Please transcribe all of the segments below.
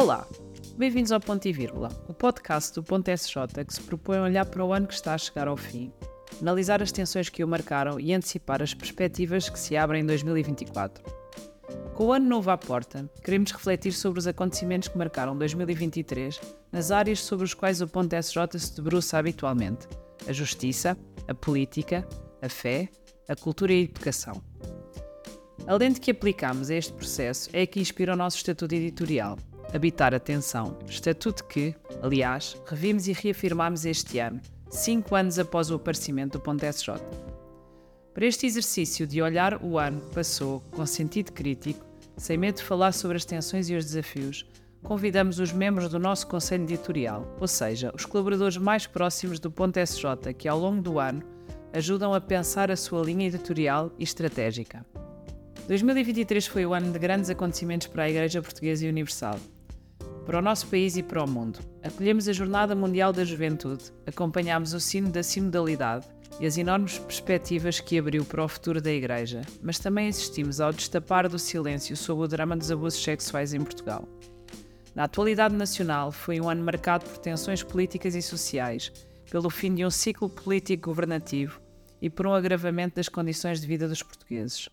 Olá, bem-vindos ao Ponto e Vírgula, o podcast do Ponto SJ que se propõe a olhar para o ano que está a chegar ao fim, analisar as tensões que o marcaram e antecipar as perspectivas que se abrem em 2024. Com o ano novo à porta, queremos refletir sobre os acontecimentos que marcaram 2023 nas áreas sobre as quais o Ponto SJ se debruça habitualmente: a justiça, a política, a fé, a cultura e a educação. A lente que aplicamos a este processo é a que inspira o nosso estatuto editorial, Habitar a Tensão, estatuto que, aliás, revimos e reafirmamos este ano, cinco anos após o aparecimento do Ponto SJ. Para este exercício de olhar o ano que passou com sentido crítico, sem medo de falar sobre as tensões e os desafios, convidamos os membros do nosso Conselho Editorial, ou seja, os colaboradores mais próximos do Ponto SJ que, ao longo do ano, ajudam a pensar a sua linha editorial e estratégica. 2023 foi o ano de grandes acontecimentos para a Igreja Portuguesa e Universal, para o nosso país e para o mundo. Acolhemos a Jornada Mundial da Juventude, acompanhámos o sino da sinodalidade e as enormes perspectivas que abriu para o futuro da Igreja, mas também assistimos ao destapar do silêncio sobre o drama dos abusos sexuais em Portugal. Na atualidade nacional, foi um ano marcado por tensões políticas e sociais, pelo fim de um ciclo político governativo e por um agravamento das condições de vida dos portugueses.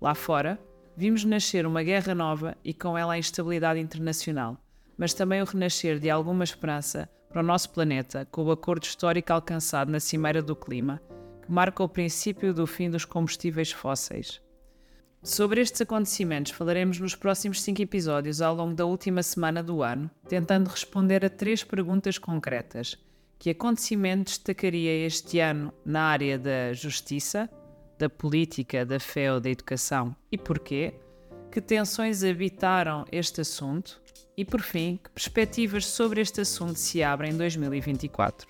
Lá fora, vimos nascer uma guerra nova e com ela a instabilidade internacional, mas também o renascer de alguma esperança para o nosso planeta com o acordo histórico alcançado na Cimeira do Clima, que marca o princípio do fim dos combustíveis fósseis. Sobre estes acontecimentos falaremos nos próximos cinco episódios ao longo da última semana do ano, tentando responder a três perguntas concretas. Que acontecimento destacaria este ano na área da justiça, da política, da fé ou da educação e porquê, que tensões habitaram este assunto e, por fim, que perspectivas sobre este assunto se abrem em 2024.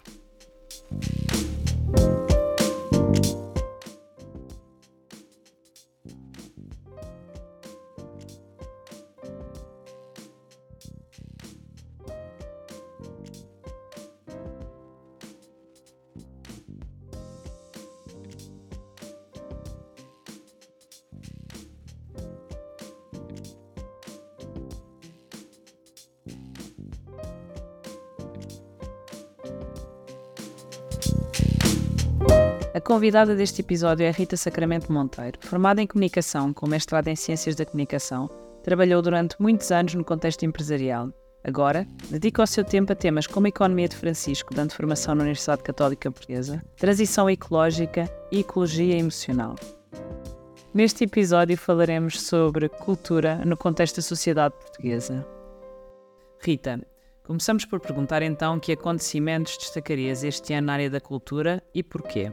A convidada deste episódio é Rita Sacramento Monteiro. Formada em Comunicação, com mestrado em Ciências da Comunicação, trabalhou durante muitos anos no contexto empresarial. Agora, dedica o seu tempo a temas como a economia de Francisco, dando formação na Universidade Católica Portuguesa, transição ecológica e ecologia emocional. Neste episódio falaremos sobre cultura no contexto da sociedade portuguesa. Rita, começamos por perguntar então que acontecimentos destacarias este ano na área da cultura e porquê?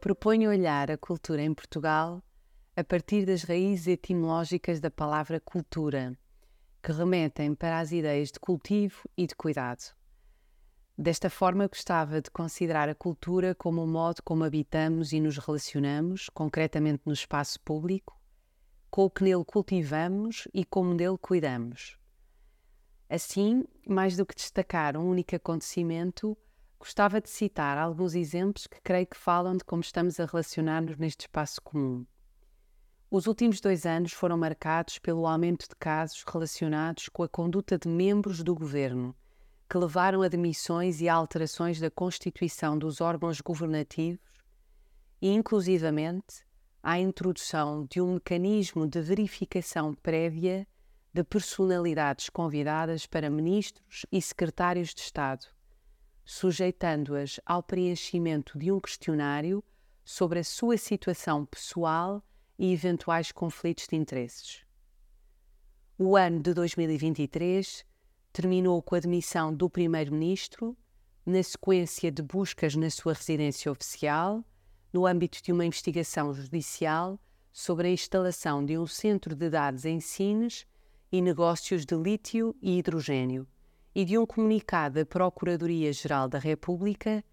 Proponho olhar a cultura em Portugal a partir das raízes etimológicas da palavra cultura, que remetem para as ideias de cultivo e de cuidado. Desta forma, gostava de considerar a cultura como o modo como habitamos e nos relacionamos, concretamente no espaço público, com o que nele cultivamos e como dele cuidamos. Assim, mais do que destacar um único acontecimento, Gostava de citar alguns exemplos que creio que falam de como estamos a relacionar-nos neste espaço comum. Os últimos dois anos foram marcados pelo aumento de casos relacionados com a conduta de membros do governo, que levaram a demissões e a alterações da constituição dos órgãos governativos e, inclusivamente, à introdução de um mecanismo de verificação prévia de personalidades convidadas para ministros e secretários de Estado sujeitando-as ao preenchimento de um questionário sobre a sua situação pessoal e eventuais conflitos de interesses. O ano de 2023 terminou com a demissão do Primeiro-Ministro, na sequência de buscas na sua residência oficial, no âmbito de uma investigação judicial sobre a instalação de um centro de dados em Sines e negócios de lítio e hidrogênio e de um comunicado da Procuradoria-Geral da República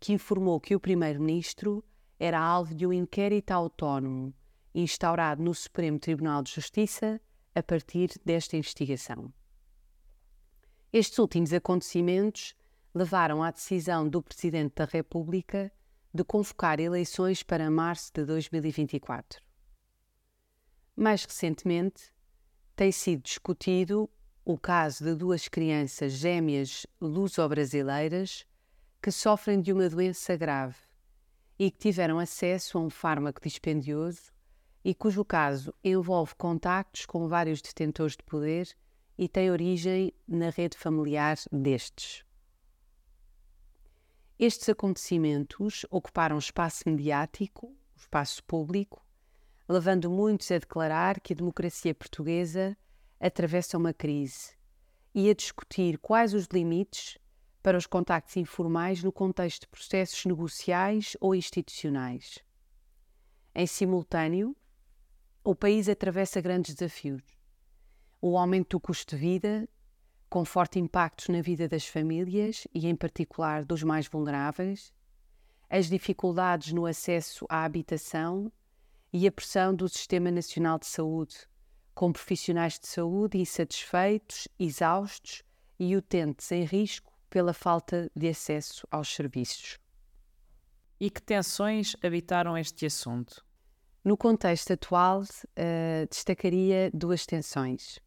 que informou que o Primeiro-Ministro era alvo de um inquérito autónomo instaurado no Supremo Tribunal de Justiça a partir desta investigação. Estes últimos acontecimentos levaram à decisão do Presidente da República de convocar eleições para março de 2024. Mais recentemente, tem sido discutido o caso de duas crianças gêmeas luso-brasileiras que sofrem de uma doença grave e que tiveram acesso a um fármaco dispendioso e cujo caso envolve contactos com vários detentores de poder e tem origem na rede familiar destes. Estes acontecimentos ocuparam espaço mediático, o espaço público, levando muitos a declarar que a democracia portuguesa atravessa uma crise e a discutir quais os limites para os contactos informais no contexto de processos negociais ou institucionais. Em simultâneo, o país atravessa grandes desafios. O aumento do custo de vida, com forte impacto na vida das famílias e, em particular, dos mais vulneráveis, as dificuldades no acesso à habitação e a pressão do Sistema Nacional de Saúde, com profissionais de saúde insatisfeitos, exaustos e utentes em risco pela falta de acesso aos serviços. E que tensões habitaram este assunto? No contexto atual, uh, destacaria duas tensões.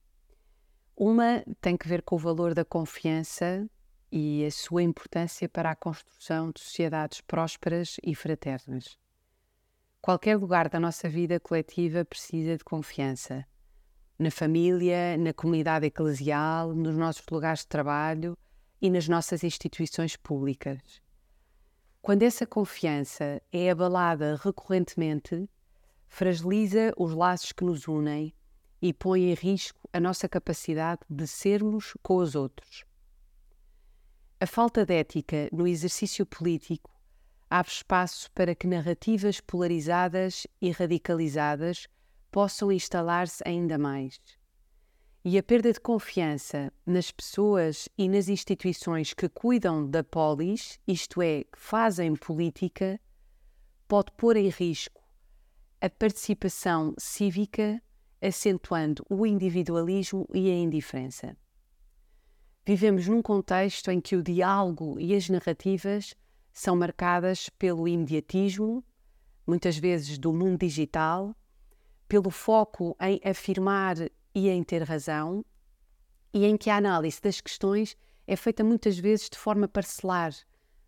Uma tem que ver com o valor da confiança e a sua importância para a construção de sociedades prósperas e fraternas. Qualquer lugar da nossa vida coletiva precisa de confiança. Na família, na comunidade eclesial, nos nossos lugares de trabalho e nas nossas instituições públicas. Quando essa confiança é abalada recorrentemente, fragiliza os laços que nos unem e põe em risco a nossa capacidade de sermos com os outros. A falta de ética no exercício político abre espaço para que narrativas polarizadas e radicalizadas possam instalar-se ainda mais. E a perda de confiança nas pessoas e nas instituições que cuidam da polis, isto é, que fazem política, pode pôr em risco a participação cívica, acentuando o individualismo e a indiferença. Vivemos num contexto em que o diálogo e as narrativas são marcadas pelo imediatismo, muitas vezes do mundo digital, pelo foco em afirmar e em ter razão, e em que a análise das questões é feita muitas vezes de forma parcelar,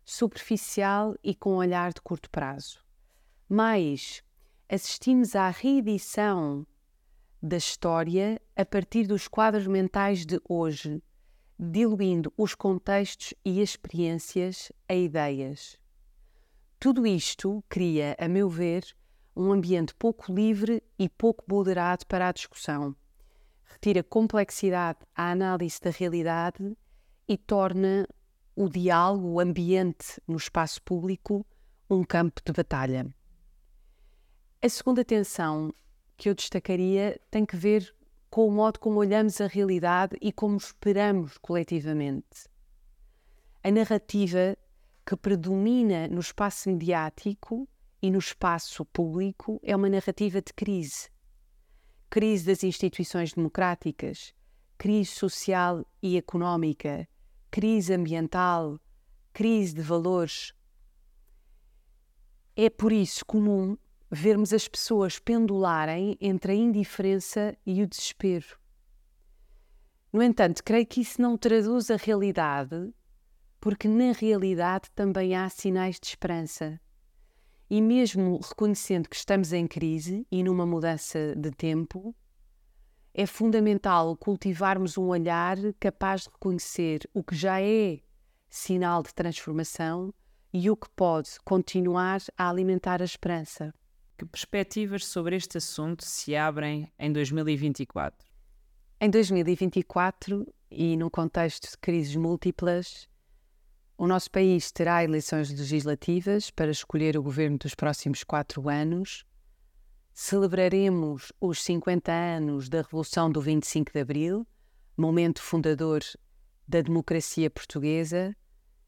superficial e com um olhar de curto prazo. Mas assistimos à reedição da história a partir dos quadros mentais de hoje, diluindo os contextos e experiências a ideias. Tudo isto cria, a meu ver, um ambiente pouco livre e pouco moderado para a discussão. Retira complexidade à análise da realidade e torna o diálogo, o ambiente no espaço público, um campo de batalha. A segunda tensão que eu destacaria tem que ver com o modo como olhamos a realidade e como esperamos coletivamente. A narrativa que predomina no espaço mediático e no espaço público é uma narrativa de crise. Crise das instituições democráticas, crise social e económica, crise ambiental, crise de valores. É por isso comum vermos as pessoas pendularem entre a indiferença e o desespero. No entanto, creio que isso não traduz a realidade, porque na realidade também há sinais de esperança. E mesmo reconhecendo que estamos em crise e numa mudança de tempo, é fundamental cultivarmos um olhar capaz de reconhecer o que já é sinal de transformação e o que pode continuar a alimentar a esperança. Que perspectivas sobre este assunto se abrem em 2024? Em 2024, e num contexto de crises múltiplas, o nosso país terá eleições legislativas para escolher o governo dos próximos quatro anos. Celebraremos os 50 anos da Revolução do 25 de Abril, momento fundador da democracia portuguesa,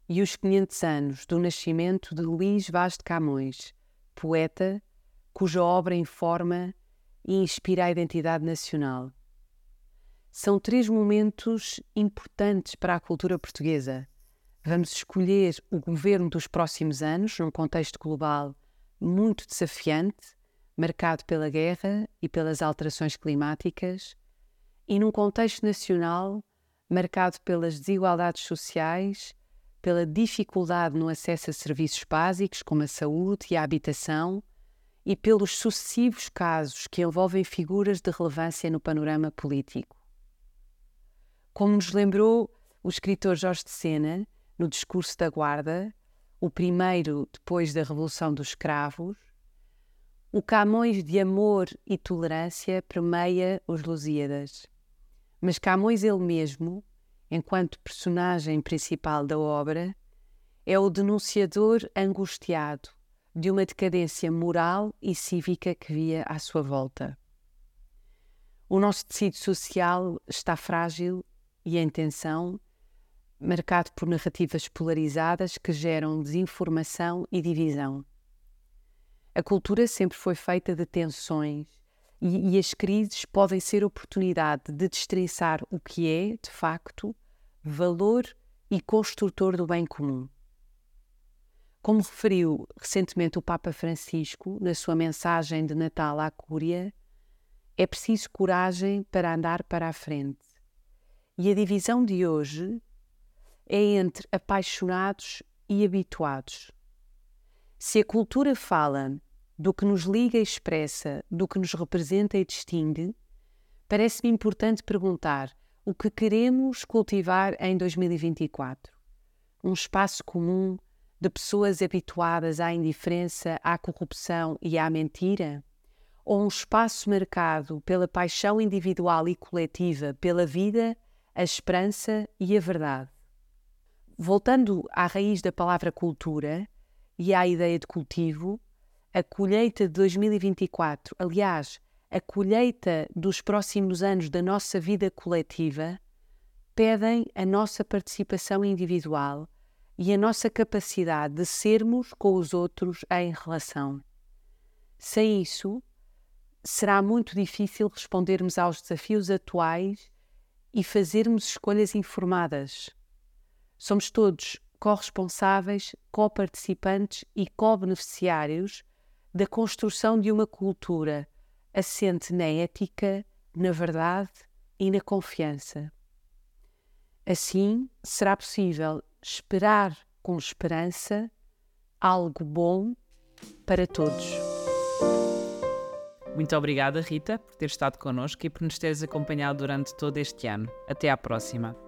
e os 500 anos do nascimento de Luís Vaz de Camões, poeta cuja obra informa e inspira a identidade nacional. São três momentos importantes para a cultura portuguesa. Vamos escolher o governo dos próximos anos, num contexto global muito desafiante, marcado pela guerra e pelas alterações climáticas, e num contexto nacional marcado pelas desigualdades sociais, pela dificuldade no acesso a serviços básicos como a saúde e a habitação e pelos sucessivos casos que envolvem figuras de relevância no panorama político. Como nos lembrou o escritor Jorge de Sena, no discurso da Guarda, o primeiro depois da Revolução dos Escravos, o Camões de amor e tolerância permeia os Lusíadas. Mas Camões ele mesmo, enquanto personagem principal da obra, é o denunciador angustiado de uma decadência moral e cívica que via à sua volta. O nosso tecido social está frágil e em tensão, marcado por narrativas polarizadas que geram desinformação e divisão. A cultura sempre foi feita de tensões e, e as crises podem ser oportunidade de destrinçar o que é, de facto, valor e construtor do bem comum. Como referiu recentemente o Papa Francisco na sua mensagem de Natal à Cúria, é preciso coragem para andar para a frente. E a divisão de hoje é entre apaixonados e habituados. Se a cultura fala do que nos liga e expressa, do que nos representa e distingue, parece-me importante perguntar o que queremos cultivar em 2024. Um espaço comum de pessoas habituadas à indiferença, à corrupção e à mentira? Ou um espaço marcado pela paixão individual e coletiva pela vida, a esperança e a verdade? Voltando à raiz da palavra cultura e à ideia de cultivo, a colheita de 2024, aliás, a colheita dos próximos anos da nossa vida coletiva, pedem a nossa participação individual e a nossa capacidade de sermos com os outros em relação. Sem isso, será muito difícil respondermos aos desafios atuais e fazermos escolhas informadas. Somos todos corresponsáveis, coparticipantes e co-beneficiários da construção de uma cultura assente na ética, na verdade e na confiança. Assim, será possível esperar com esperança algo bom para todos. Muito obrigada, Rita, por ter estado connosco e por nos teres acompanhado durante todo este ano. Até à próxima.